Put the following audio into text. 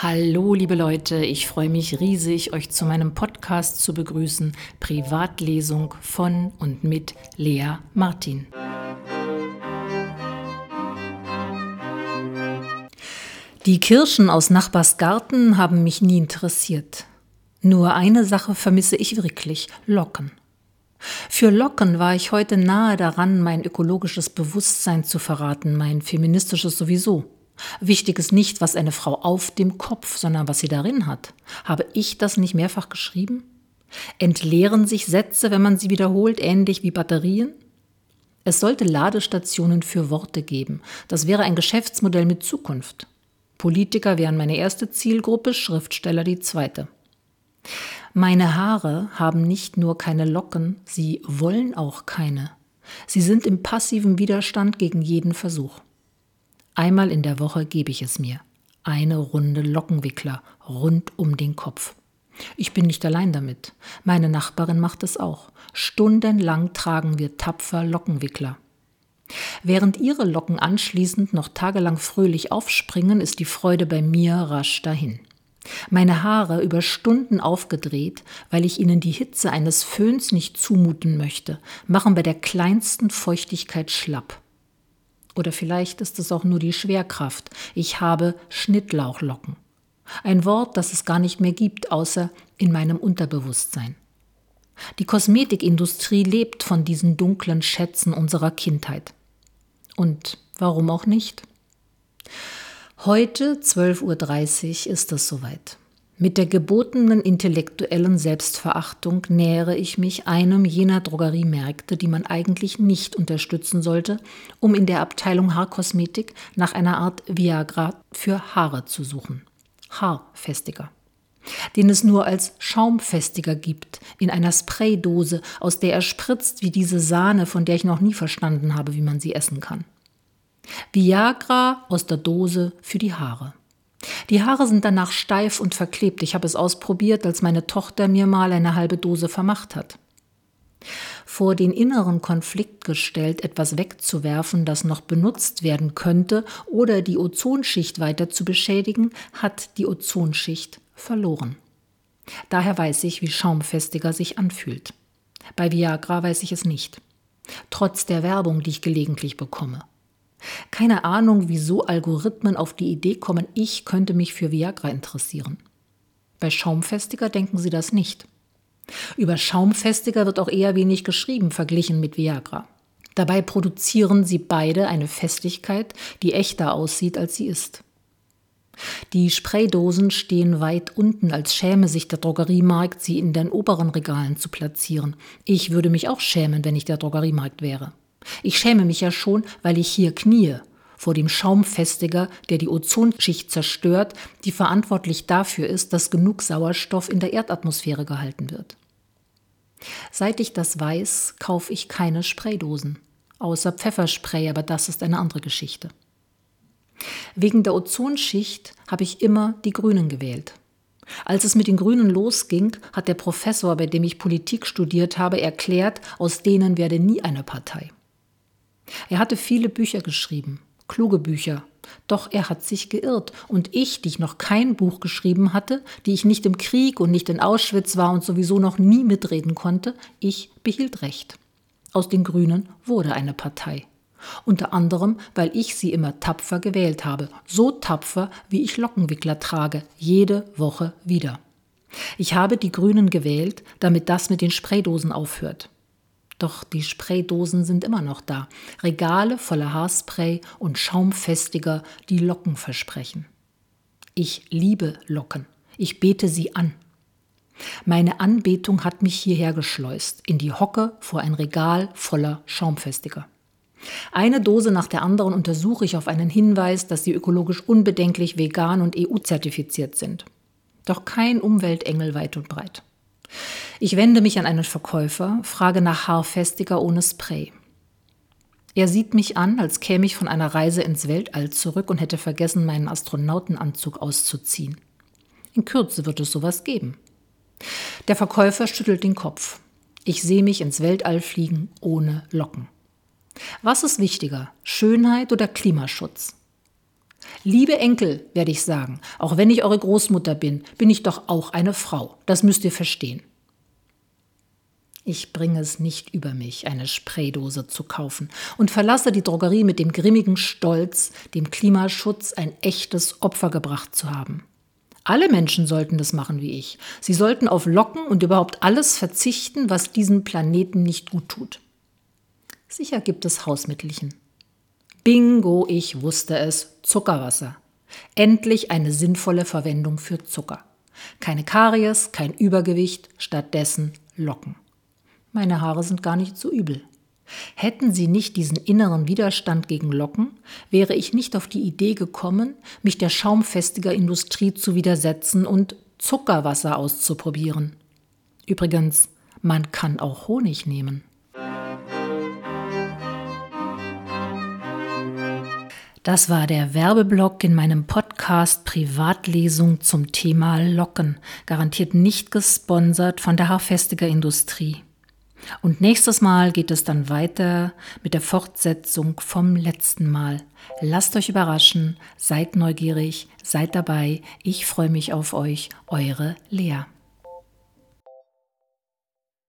Hallo liebe Leute, ich freue mich riesig, euch zu meinem Podcast zu begrüßen, Privatlesung von und mit Lea Martin. Die Kirschen aus Nachbars Garten haben mich nie interessiert. Nur eine Sache vermisse ich wirklich, Locken. Für Locken war ich heute nahe daran, mein ökologisches Bewusstsein zu verraten, mein feministisches sowieso. Wichtig ist nicht, was eine Frau auf dem Kopf, sondern was sie darin hat. Habe ich das nicht mehrfach geschrieben? Entleeren sich Sätze, wenn man sie wiederholt, ähnlich wie Batterien? Es sollte Ladestationen für Worte geben. Das wäre ein Geschäftsmodell mit Zukunft. Politiker wären meine erste Zielgruppe, Schriftsteller die zweite. Meine Haare haben nicht nur keine Locken, sie wollen auch keine. Sie sind im passiven Widerstand gegen jeden Versuch. Einmal in der Woche gebe ich es mir. Eine Runde Lockenwickler rund um den Kopf. Ich bin nicht allein damit. Meine Nachbarin macht es auch. Stundenlang tragen wir tapfer Lockenwickler. Während ihre Locken anschließend noch tagelang fröhlich aufspringen, ist die Freude bei mir rasch dahin. Meine Haare über Stunden aufgedreht, weil ich ihnen die Hitze eines Föhns nicht zumuten möchte, machen bei der kleinsten Feuchtigkeit schlapp. Oder vielleicht ist es auch nur die Schwerkraft. Ich habe Schnittlauchlocken. Ein Wort, das es gar nicht mehr gibt, außer in meinem Unterbewusstsein. Die Kosmetikindustrie lebt von diesen dunklen Schätzen unserer Kindheit. Und warum auch nicht? Heute, 12.30 Uhr, ist es soweit. Mit der gebotenen intellektuellen Selbstverachtung nähere ich mich einem jener Drogeriemärkte, die man eigentlich nicht unterstützen sollte, um in der Abteilung Haarkosmetik nach einer Art Viagra für Haare zu suchen. Haarfestiger. Den es nur als Schaumfestiger gibt, in einer Spraydose, aus der er spritzt wie diese Sahne, von der ich noch nie verstanden habe, wie man sie essen kann. Viagra aus der Dose für die Haare. Die Haare sind danach steif und verklebt. Ich habe es ausprobiert, als meine Tochter mir mal eine halbe Dose vermacht hat. Vor den inneren Konflikt gestellt, etwas wegzuwerfen, das noch benutzt werden könnte, oder die Ozonschicht weiter zu beschädigen, hat die Ozonschicht verloren. Daher weiß ich, wie schaumfestiger sich anfühlt. Bei Viagra weiß ich es nicht. Trotz der Werbung, die ich gelegentlich bekomme. Keine Ahnung, wieso Algorithmen auf die Idee kommen, ich könnte mich für Viagra interessieren. Bei Schaumfestiger denken sie das nicht. Über Schaumfestiger wird auch eher wenig geschrieben, verglichen mit Viagra. Dabei produzieren sie beide eine Festigkeit, die echter aussieht, als sie ist. Die Spraydosen stehen weit unten, als schäme sich der Drogeriemarkt, sie in den oberen Regalen zu platzieren. Ich würde mich auch schämen, wenn ich der Drogeriemarkt wäre. Ich schäme mich ja schon, weil ich hier kniee vor dem Schaumfestiger, der die Ozonschicht zerstört, die verantwortlich dafür ist, dass genug Sauerstoff in der Erdatmosphäre gehalten wird. Seit ich das weiß, kaufe ich keine Spraydosen, außer Pfefferspray, aber das ist eine andere Geschichte. Wegen der Ozonschicht habe ich immer die Grünen gewählt. Als es mit den Grünen losging, hat der Professor, bei dem ich Politik studiert habe, erklärt, aus denen werde nie eine Partei. Er hatte viele Bücher geschrieben, kluge Bücher, doch er hat sich geirrt. Und ich, die ich noch kein Buch geschrieben hatte, die ich nicht im Krieg und nicht in Auschwitz war und sowieso noch nie mitreden konnte, ich behielt recht. Aus den Grünen wurde eine Partei. Unter anderem, weil ich sie immer tapfer gewählt habe, so tapfer, wie ich Lockenwickler trage, jede Woche wieder. Ich habe die Grünen gewählt, damit das mit den Spraydosen aufhört. Doch die Spraydosen sind immer noch da. Regale voller Haarspray und Schaumfestiger, die Locken versprechen. Ich liebe Locken. Ich bete sie an. Meine Anbetung hat mich hierher geschleust, in die Hocke vor ein Regal voller Schaumfestiger. Eine Dose nach der anderen untersuche ich auf einen Hinweis, dass sie ökologisch unbedenklich vegan und EU-zertifiziert sind. Doch kein Umweltengel weit und breit. Ich wende mich an einen Verkäufer, frage nach Haarfestiger ohne Spray. Er sieht mich an, als käme ich von einer Reise ins Weltall zurück und hätte vergessen, meinen Astronautenanzug auszuziehen. In Kürze wird es sowas geben. Der Verkäufer schüttelt den Kopf. Ich sehe mich ins Weltall fliegen ohne Locken. Was ist wichtiger, Schönheit oder Klimaschutz? Liebe Enkel, werde ich sagen, auch wenn ich eure Großmutter bin, bin ich doch auch eine Frau. Das müsst ihr verstehen. Ich bringe es nicht über mich, eine Spraydose zu kaufen und verlasse die Drogerie mit dem grimmigen Stolz, dem Klimaschutz ein echtes Opfer gebracht zu haben. Alle Menschen sollten das machen wie ich. Sie sollten auf Locken und überhaupt alles verzichten, was diesen Planeten nicht gut tut. Sicher gibt es Hausmittelchen. Bingo, ich wusste es, Zuckerwasser. Endlich eine sinnvolle Verwendung für Zucker. Keine Karies, kein Übergewicht, stattdessen Locken. Meine Haare sind gar nicht so übel. Hätten sie nicht diesen inneren Widerstand gegen Locken, wäre ich nicht auf die Idee gekommen, mich der Schaumfestigerindustrie zu widersetzen und Zuckerwasser auszuprobieren. Übrigens, man kann auch Honig nehmen. Das war der Werbeblock in meinem Podcast Privatlesung zum Thema Locken, garantiert nicht gesponsert von der Haarfestiger Industrie. Und nächstes Mal geht es dann weiter mit der Fortsetzung vom letzten Mal. Lasst euch überraschen, seid neugierig, seid dabei. Ich freue mich auf euch, eure Lea.